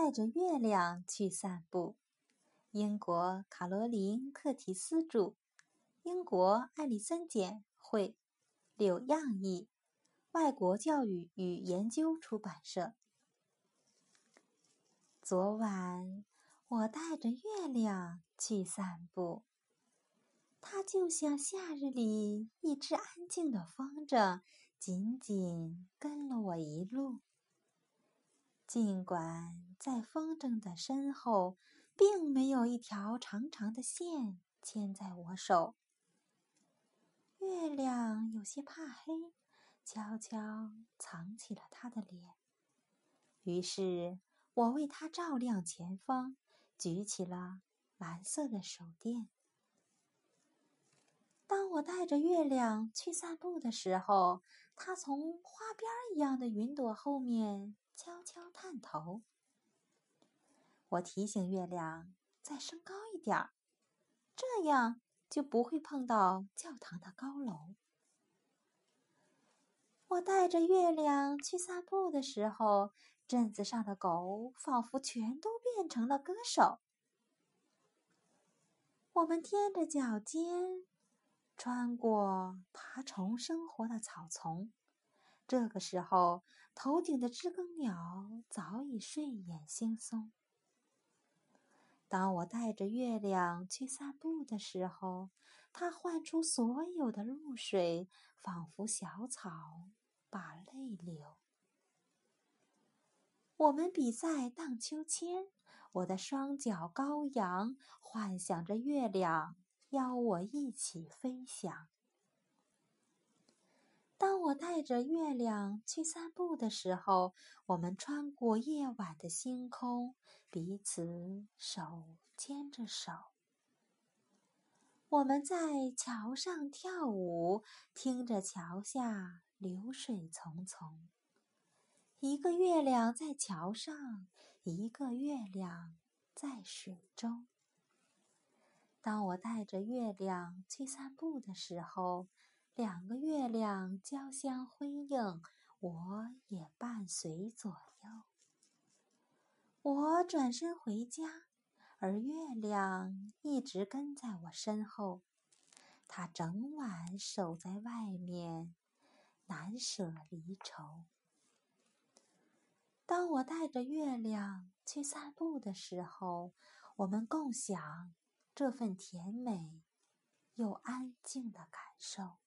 带着月亮去散步。英国卡罗琳·克提斯著，英国艾利森简绘，柳样译，外国教育与研究出版社。昨晚我带着月亮去散步，它就像夏日里一只安静的风筝，紧紧跟了我一路。尽管在风筝的身后，并没有一条长长的线牵在我手。月亮有些怕黑，悄悄藏起了它的脸。于是我为它照亮前方，举起了蓝色的手电。当我带着月亮去散步的时候，它从花边一样的云朵后面。悄悄探头，我提醒月亮再升高一点儿，这样就不会碰到教堂的高楼。我带着月亮去散步的时候，镇子上的狗仿佛全都变成了歌手。我们踮着脚尖，穿过爬虫生活的草丛。这个时候，头顶的知更鸟早已睡眼惺忪。当我带着月亮去散步的时候，它唤出所有的露水，仿佛小草把泪流。我们比赛荡秋千，我的双脚高扬，幻想着月亮邀我一起飞翔。当我带着月亮去散步的时候，我们穿过夜晚的星空，彼此手牵着手。我们在桥上跳舞，听着桥下流水淙淙。一个月亮在桥上，一个月亮在水中。当我带着月亮去散步的时候。两个月亮交相辉映，我也伴随左右。我转身回家，而月亮一直跟在我身后。它整晚守在外面，难舍离愁。当我带着月亮去散步的时候，我们共享这份甜美又安静的感受。